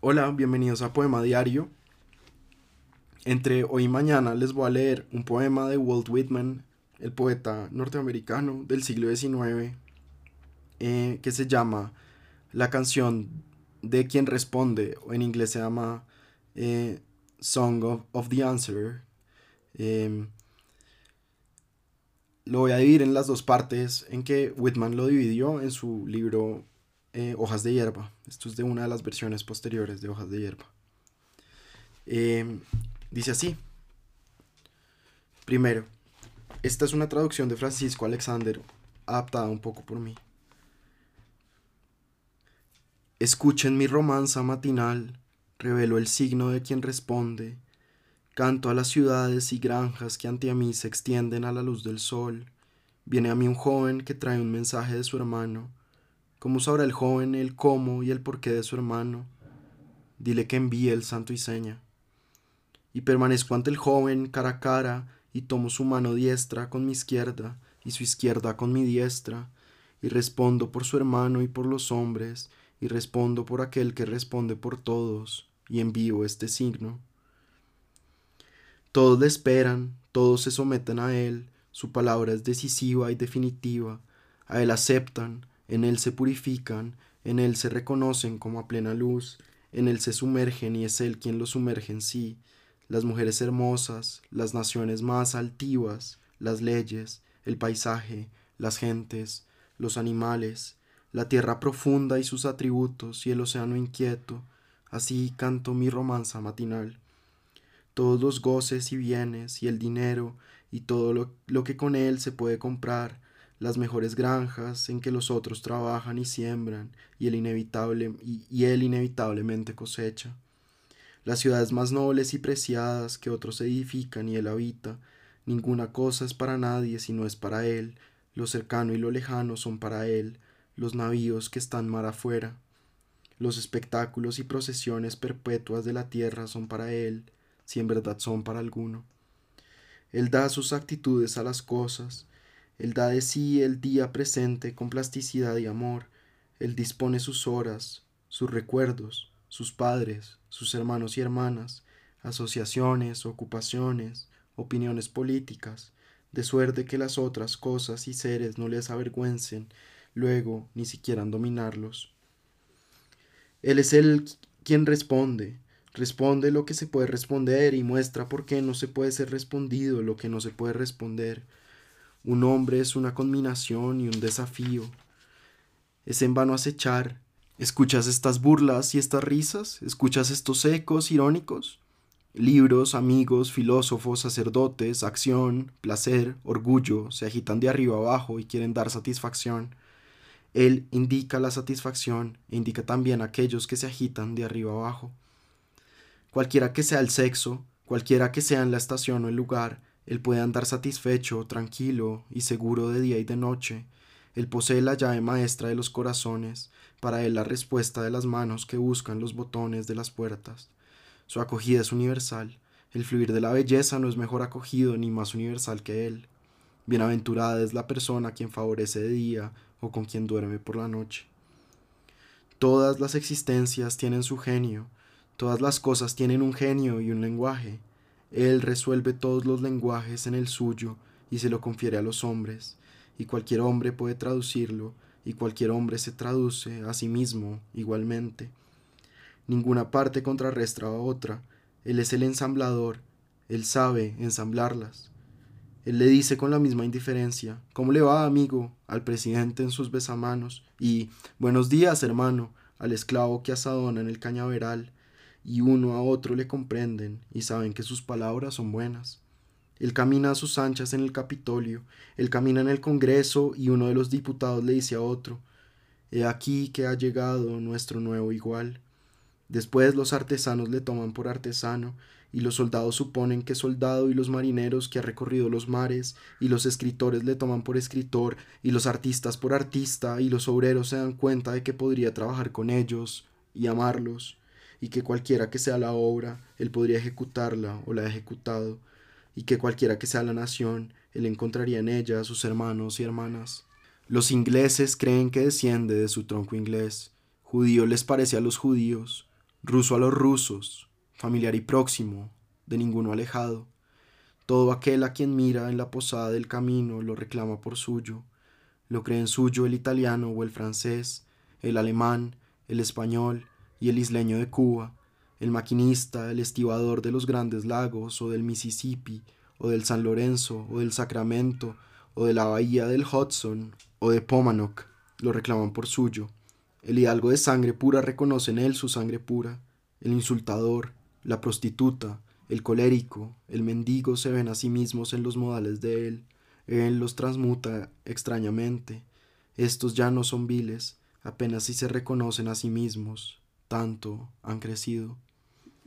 Hola, bienvenidos a Poema Diario. Entre hoy y mañana les voy a leer un poema de Walt Whitman, el poeta norteamericano del siglo XIX, eh, que se llama La canción de quien responde, o en inglés se llama eh, Song of, the Answer. Em, lo voy a dividir en las dos partes en que Whitman lo dividió en su libro eh, Hojas de Hierba. Esto es de una de las versiones posteriores de Hojas de Hierba. Em, dice así. Primero, esta es una traducción de Francisco Alexander, adaptada un poco por mí. Escuchen mi romanza matinal, revelo el signo de quien responde, canto a las ciudades y granjas que ante mí se extienden a la luz del sol. Viene a mí un joven que trae un mensaje de su hermano. ¿Cómo sabrá el joven el cómo y el porqué de su hermano? Dile que envíe el santo y seña. Y permanezco ante el joven cara a cara, y tomo su mano diestra con mi izquierda, y su izquierda con mi diestra, y respondo por su hermano y por los hombres, y respondo por aquel que responde por todos, y envío este signo. Todos le esperan, todos se someten a él, su palabra es decisiva y definitiva, a él aceptan, en él se purifican, en él se reconocen como a plena luz, en él se sumergen y es él quien los sumerge en sí, las mujeres hermosas, las naciones más altivas, las leyes, el paisaje, las gentes, los animales, la tierra profunda y sus atributos y el océano inquieto, así canto mi romanza matinal. Todos los goces y bienes y el dinero y todo lo, que con él se puede comprar, las mejores granjas en que los otros trabajan y siembran y, el inevitable, y él inevitablemente cosecha. Las ciudades más nobles y preciadas que otros edifican y él habita, ninguna cosa es para nadie si no es para él, lo cercano y lo lejano son para él, los navíos que están mar afuera. Los espectáculos y procesiones perpetuas de la tierra son para él, si en verdad son para alguno. Él da sus actitudes a las cosas, él da de sí el día presente con plasticidad y amor, él dispone sus horas, sus recuerdos, sus padres, sus hermanos y hermanas, asociaciones, ocupaciones, opiniones políticas, de suerte que las otras cosas y seres no les avergüencen luego ni siquiera dominarlos. Él es el quien responde, responde lo que se puede responder y muestra por qué no se puede ser respondido lo que no se puede responder. Un hombre es una combinación y un desafío. Es en vano acechar. ¿Escuchas estas burlas y estas risas? ¿Escuchas estos ecos irónicos? Libros, amigos, filósofos, sacerdotes, acción, placer, orgullo, se agitan de arriba abajo y quieren dar satisfacción. Él indica la satisfacción e indica también a aquellos que se agitan de arriba abajo. Cualquiera que sea el sexo, cualquiera que sea en la estación o el lugar, él puede andar satisfecho, tranquilo y seguro de día y de noche. Él posee la llave maestra de los corazones, para él la respuesta de las manos que buscan los botones de las puertas. Su acogida es universal. El fluir de la belleza no es mejor acogido ni más universal que él. Bienaventurada es la persona quien favorece de día o con quien duerme por la noche. Todas las existencias tienen su genio, todas las cosas tienen un genio y un lenguaje. Él resuelve todos los lenguajes en el suyo y se lo confiere a los hombres, y cualquier hombre puede traducirlo, y cualquier hombre se traduce a sí mismo igualmente. Ninguna parte contrarrestra a otra, Él es el ensamblador, Él sabe ensamblarlas. Él le dice con la misma indiferencia, ¿Cómo le va, amigo? al presidente en sus besamanos, y Buenos días, hermano, al esclavo que asadona en el cañaveral, y uno a otro le comprenden y saben que sus palabras son buenas. Él camina a sus anchas en el Capitolio, él camina en el Congreso y uno de los diputados le dice a otro, He aquí que ha llegado nuestro nuevo igual. Después los artesanos le toman por artesano y los soldados suponen que soldado y los marineros que ha recorrido los mares, y los escritores le toman por escritor, y los artistas por artista, y los obreros se dan cuenta de que podría trabajar con ellos y amarlos, y que cualquiera que sea la obra, él podría ejecutarla o la ha ejecutado, y que cualquiera que sea la nación, él encontraría en ella a sus hermanos y hermanas. Los ingleses creen que desciende de su tronco inglés, judío les parece a los judíos, ruso a los rusos, familiar y próximo, de ninguno alejado. Todo aquel a quien mira en la posada del camino lo reclama por suyo, lo creen suyo el italiano o el francés, el alemán, el español y el isleño de Cuba, el maquinista, el estibador de los grandes lagos o del Mississippi o del San Lorenzo o del Sacramento o de la bahía del Hudson o de Pomanoc, lo reclaman por suyo. El hidalgo de sangre pura reconoce en él su sangre pura. El insultador, la prostituta, el colérico, el mendigo se ven a sí mismos en los modales de él. Él los transmuta extrañamente. Estos ya no son viles, apenas si se reconocen a sí mismos. Tanto han crecido.